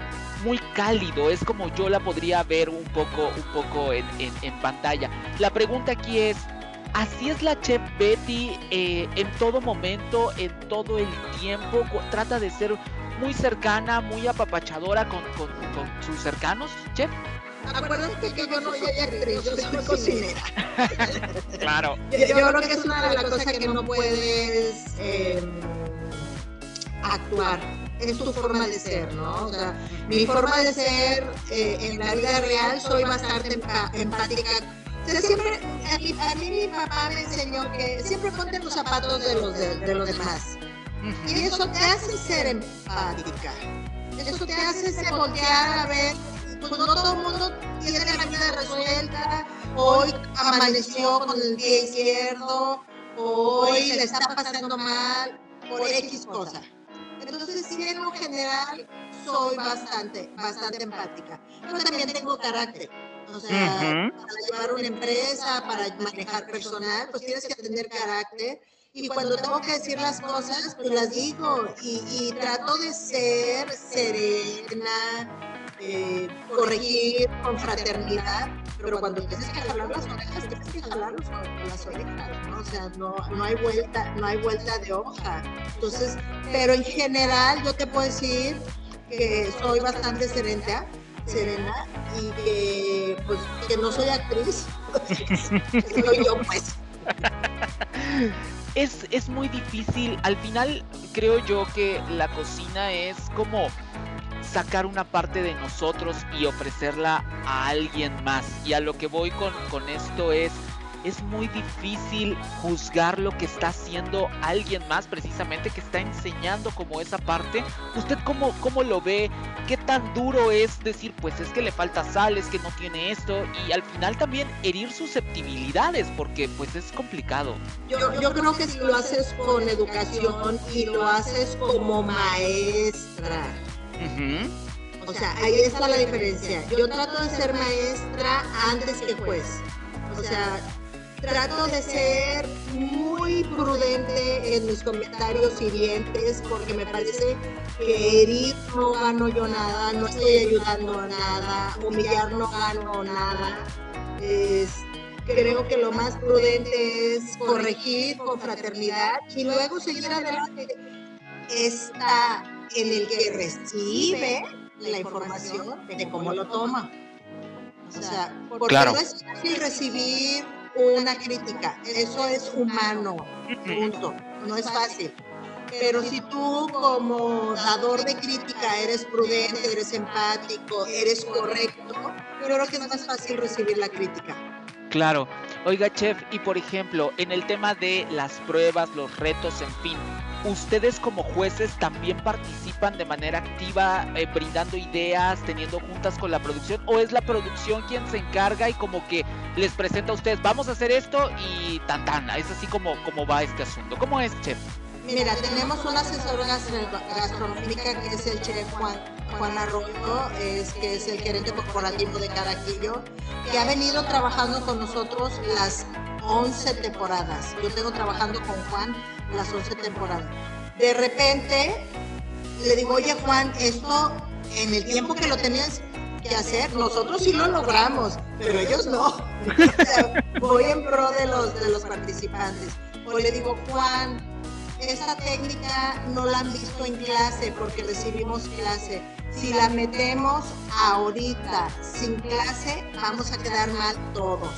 muy cálido, es como yo la podría ver un poco, un poco en, en- en pantalla. La pregunta aquí es, ¿así es la chef Betty eh, en todo momento, en todo el tiempo? ¿Trata de ser muy cercana, muy apapachadora con, con- con sus cercanos, chef? Acuérdate que yo no soy actriz, yo soy cocinera. Claro. Yo, yo creo que es una de las cosas que no puedes eh, actuar. Es tu forma de ser, ¿no? O sea, mi forma de ser eh, en la vida real soy bastante empática. Sea, siempre, a mí, a mí mi papá me enseñó que siempre ponte los zapatos de los, de, de los demás. Y eso te hace ser empática. Eso te hace ser voltear a ver, pues no todo el mundo tiene la vida resuelta. Hoy amaneció con el pie izquierdo, hoy le está pasando mal por X cosa. Entonces, sí, en lo general, soy bastante, bastante empática. Pero también tengo carácter. O sea, para llevar una empresa, para manejar personal, pues tienes que tener carácter. Y cuando tengo que decir las cosas, pues las digo. Y, y trato de ser serena, eh, corregir con fraternidad. Pero cuando tienes que jalar las orejas, tienes que con las orejas. ¿no? O sea, no, no, hay vuelta, no hay vuelta de hoja. Entonces, pero en general yo te puedo decir que soy bastante serena, serena y que pues que no soy actriz, soy yo pues. es, es muy difícil. Al final creo yo que la cocina es como sacar una parte de nosotros y ofrecerla a alguien más. Y a lo que voy con, con esto es, es muy difícil juzgar lo que está haciendo alguien más, precisamente que está enseñando como esa parte. ¿Usted cómo, cómo lo ve? ¿Qué tan duro es decir, pues es que le falta sal, es que no tiene esto? Y al final también herir susceptibilidades, porque pues es complicado. Yo, yo creo que si lo haces con educación y lo haces como maestra, O sea, ahí está la diferencia. Yo trato de ser maestra antes que juez. O sea, trato de ser muy prudente en mis comentarios hirientes porque me parece que herir no gano yo nada, no estoy ayudando a nada, humillar no gano nada. Creo que lo más prudente es corregir con fraternidad y luego seguir adelante. Está en el que recibe la información de cómo lo toma. O sea, porque Claro. no es fácil recibir una crítica, eso es humano, punto, no es fácil. Pero si tú como dador de crítica eres prudente, eres empático, eres correcto, yo creo que es más fácil recibir la crítica. Claro. Oiga, chef, y por ejemplo, en el tema de las pruebas, los retos, en fin, ¿ustedes como jueces también participan de manera activa, eh, brindando ideas, teniendo juntas con la producción? ¿O es la producción quien se encarga y como que les presenta a ustedes, vamos a hacer esto y tan tan? Es así como, como va este asunto. ¿Cómo es, chef? Mira, tenemos una asesora gastro- gastronómica que es el chef Juan, Juan Arroyo, que es el gerente corporativo de Caraquillo, que ha venido trabajando con nosotros las 11 temporadas. Yo tengo trabajando con Juan las 11 temporadas. De repente le digo, oye Juan, esto en el tiempo que lo tenías que hacer, nosotros sí lo logramos, pero ellos no. voy en pro de los, de los participantes. O le digo, Juan, esa técnica no la han visto en clase porque recibimos clase. Si la metemos ahorita sin clase, vamos a quedar mal todos.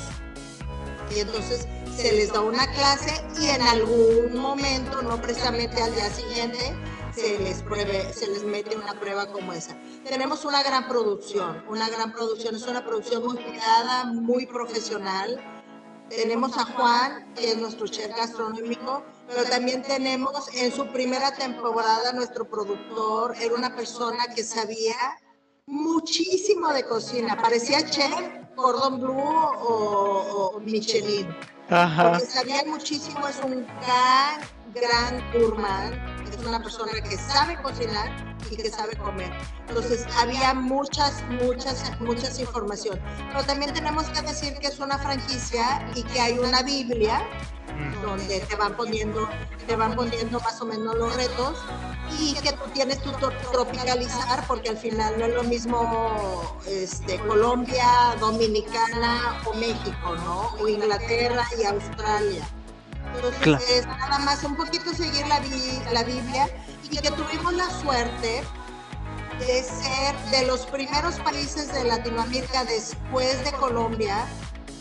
Y entonces se les da una clase y en algún momento, no precisamente al día siguiente, se les, pruebe, se les mete una prueba como esa. Tenemos una gran producción, una gran producción, es una producción muy cuidada, muy profesional. Tenemos a Juan, que es nuestro chef gastronómico, pero también tenemos en su primera temporada nuestro productor, era una persona que sabía muchísimo de cocina, parecía chef Cordon Bleu o, o Michelin. Ajá. Porque sabía muchísimo, es un gran, gran gourmand es una persona que sabe cocinar y que sabe comer. Entonces había muchas, muchas, muchas información. Pero también tenemos que decir que es una franquicia y que hay una Biblia donde te van poniendo, te van poniendo más o menos los retos y que tú tienes tu tropicalizar porque al final no es lo mismo este, Colombia, Dominicana o México, ¿no? O Inglaterra y Australia. Entonces, nada más un poquito seguir la, la Biblia y que tuvimos la suerte de ser de los primeros países de Latinoamérica después de Colombia,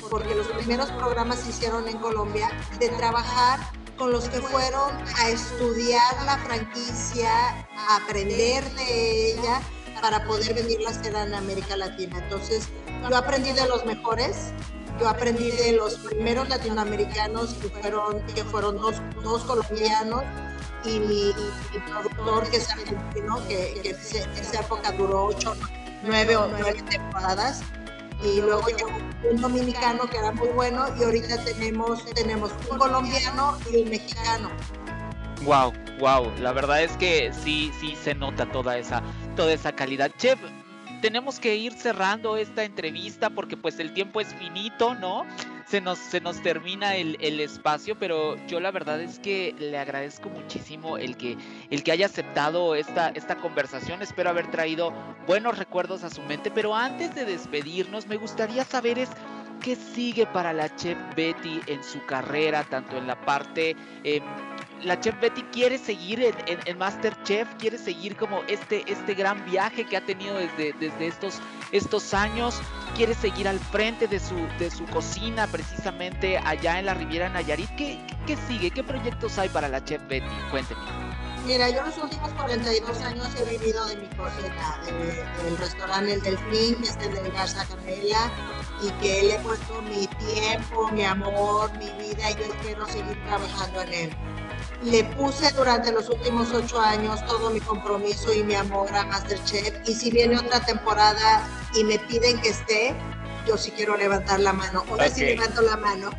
porque los primeros programas se hicieron en Colombia, de trabajar con los que fueron a estudiar la franquicia, a aprender de ella para poder venirla a hacer en América Latina. Entonces, yo aprendí de los mejores, yo aprendí de los primeros latinoamericanos que fueron, que fueron dos, dos colombianos y mi, productor que es argentino, que, que en esa época duró ocho, nueve o nueve temporadas. Y luego llegó un dominicano que era muy bueno y ahorita tenemos, tenemos un colombiano y un mexicano. Wow, wow, la verdad es que sí, sí se nota toda esa, toda esa calidad. Chef, tenemos que ir cerrando esta entrevista porque pues el tiempo es finito, ¿no? Se nos, se nos termina el, espacio, pero yo la verdad es que le agradezco muchísimo el que, el que haya aceptado esta, esta conversación. Espero haber traído buenos recuerdos a su mente, pero antes de despedirnos me gustaría saber es qué sigue para la chef Betty en su carrera, tanto en la parte... Em, la chef Betty quiere seguir en, en, Masterchef, quiere seguir como este, este gran viaje que ha tenido desde, desde estos, estos años, quiere seguir al frente de su, de su cocina precisamente allá en la Riviera Nayarit. ¿Qué, qué sigue? ¿Qué proyectos hay para la chef Betty? Cuénteme. Mira, yo los últimos 42 años he vivido de mi cocina, del restaurante El Delfín, que es de Garza Camela, y que le he puesto mi tiempo, mi amor, mi vida, y yo quiero seguir trabajando en él le puse durante los últimos ocho años todo mi compromiso y mi amor a Masterchef. Y si viene otra temporada y me piden que esté, yo sí quiero levantar la mano. Ahora sí levanto la mano.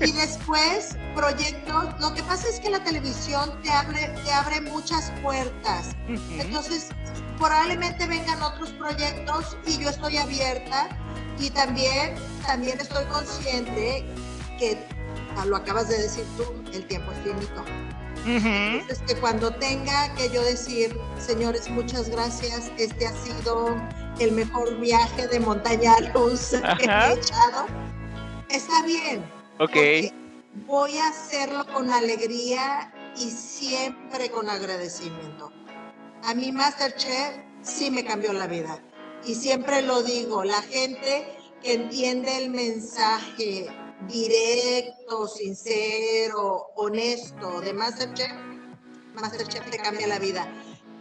y después, proyectos. Lo que pasa es que la televisión te abre, te abre muchas puertas. Entonces, probablemente vengan otros proyectos y yo estoy abierta. Y también, también estoy consciente que lo acabas de decir tú, el tiempo es finito. Es que cuando tenga que yo decir, señores, muchas gracias, este ha sido el mejor viaje de montaña rusa que he echado, está bien. Ok. Voy a hacerlo con alegría y siempre con agradecimiento. A mi Masterchef sí me cambió la vida. Y siempre lo digo, la gente que entiende el mensaje directo, sincero, honesto de Masterchef, Masterchef te cambia la vida.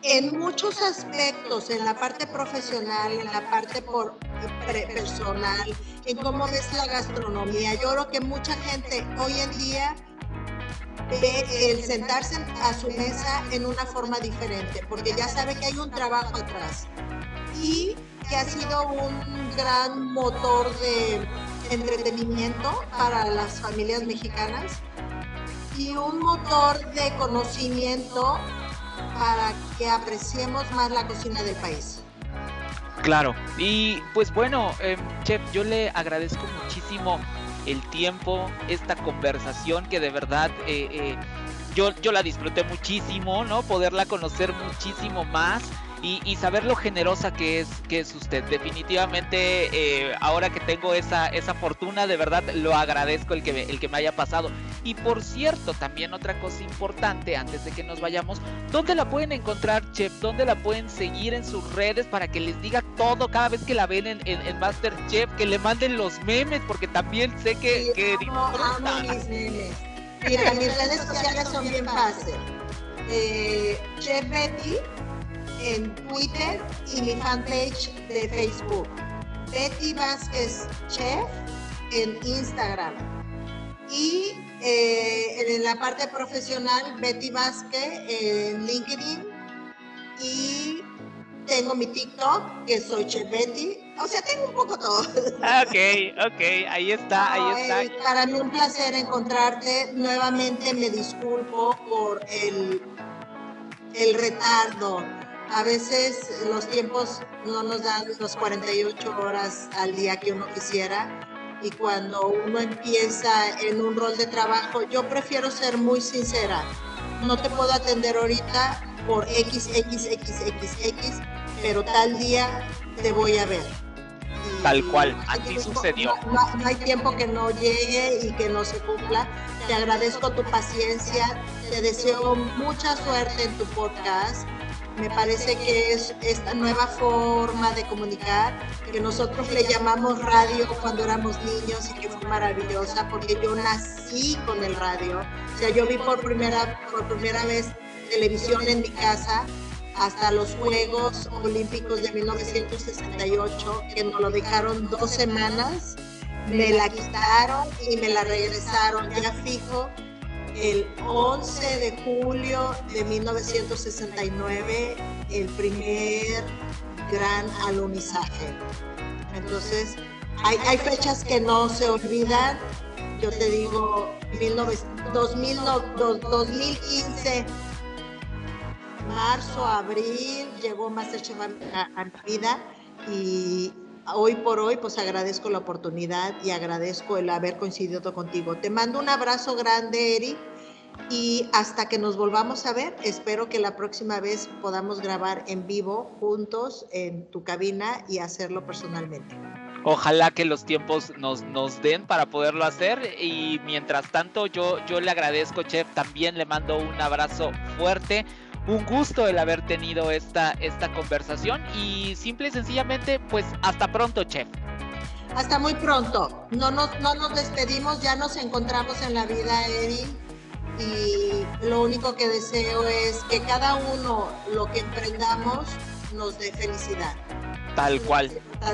En muchos aspectos, en la parte profesional, en la parte por, personal, en cómo ves la gastronomía. Yo creo que mucha gente hoy en día ve el sentarse a su mesa en una forma diferente, porque ya sabe que hay un trabajo atrás y que ha sido un gran motor de entretenimiento para las familias mexicanas y un motor de conocimiento para que apreciemos más la cocina del país. Claro, y pues bueno, em, Chef, yo le agradezco muchísimo el tiempo, esta conversación que de verdad eh, eh, yo, yo la disfruté muchísimo, ¿no? Poderla conocer muchísimo más y, saber lo generosa que es, que es usted. Definitivamente, eh, ahora que tengo esa, esa fortuna, de verdad lo agradezco el que, me, el que me haya pasado. Y por cierto, también otra cosa importante, antes de que nos vayamos, ¿dónde la pueden encontrar, Chef? ¿Dónde la pueden seguir en sus redes para que les diga todo cada vez que la ven en, en, Masterchef? Que le manden los memes, porque también sé que... que mis memes. Mira, mis redes sociales son bien fáciles. Eh, Chef Betty en Twitter y mi fanpage de Facebook. Betty Vázquez Chef en Instagram. Y eh, en la parte profesional, Betty Vázquez en LinkedIn. Y tengo mi TikTok, que soy Chef Betty. O sea, tengo un poco todo. Ok, ok, ahí está, ahí está. para mí un placer encontrarte. Nuevamente me disculpo por el, el retardo a veces los tiempos no nos dan los 48 horas al día que uno quisiera y cuando uno empieza en un rol de trabajo, yo prefiero ser muy sincera. No te puedo atender ahorita por XXXXX, pero tal día te voy a ver. tal cual, así sucedió. no, hay tiempo que no llegue y que no se cumpla. Te agradezco tu paciencia, te deseo mucha suerte en tu podcast me parece que es esta nueva forma de comunicar que nosotros le llamamos radio cuando éramos niños y que fue maravillosa porque yo nací con el radio. O sea, yo vi por primera, por primera vez televisión en mi casa hasta los Juegos Olímpicos de 1968, que nos lo dejaron dos semanas, me la quitaron y me la regresaron ya fijo el 11 de julio de 1969 el primer gran alunizaje. Entonces, hay, fechas que no se olvidan. Yo te digo, 2015, marzo, abril, llegó Masterchef a, a mi vida y hoy por hoy pues agradezco la oportunidad y agradezco el haber coincidido contigo. Te mando un abrazo grande, Eri, y hasta que nos volvamos a ver, espero que la próxima vez podamos grabar en vivo juntos en tu cabina y hacerlo personalmente. Ojalá que los tiempos nos, nos den para poderlo hacer y mientras tanto yo, yo le agradezco, Chef, también le mando un abrazo fuerte un gusto el haber tenido esta, esta conversación y simple y sencillamente, pues hasta pronto, chef. Hasta muy pronto. No nos, no nos despedimos, ya nos encontramos en la vida, Eddie. Y lo único que deseo es que cada uno lo que emprendamos nos dé felicidad. Tal cual.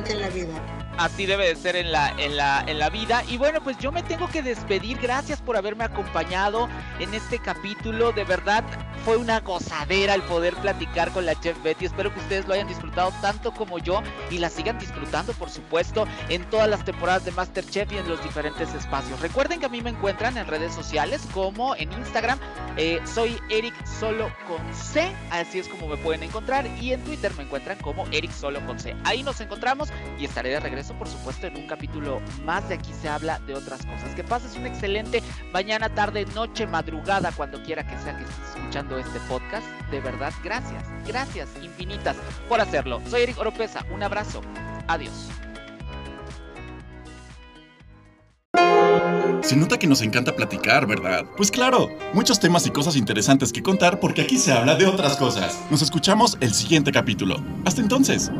en la vida así debe de ser en la, en la, en la vida. Y bueno, pues yo me tengo que despedir. Gracias por haberme acompañado en este capítulo. De verdad, fue una gozadera el poder platicar con la chef Betty. Espero que ustedes lo hayan disfrutado tanto como yo y la sigan disfrutando, por supuesto, en todas las temporadas de Masterchef y en los diferentes espacios. Recuerden que a mí me encuentran en redes sociales como en Instagram. Eh, soy Eric Solo con C, así es como me pueden encontrar. Y en Twitter me encuentran como Eric Solo con C. Ahí nos encontramos y estaré de regreso por supuesto, en un capítulo más de aquí se habla de otras cosas. Que pases un excelente mañana, tarde, noche, madrugada, cuando quiera que sea que estés escuchando este podcast. De verdad, gracias, gracias infinitas por hacerlo. Soy Eric Oropesa, un abrazo, adiós. Se nota que nos encanta platicar, ¿verdad? Pues claro, muchos temas y cosas interesantes que contar porque aquí se habla de otras cosas. Nos escuchamos el siguiente capítulo. Hasta entonces.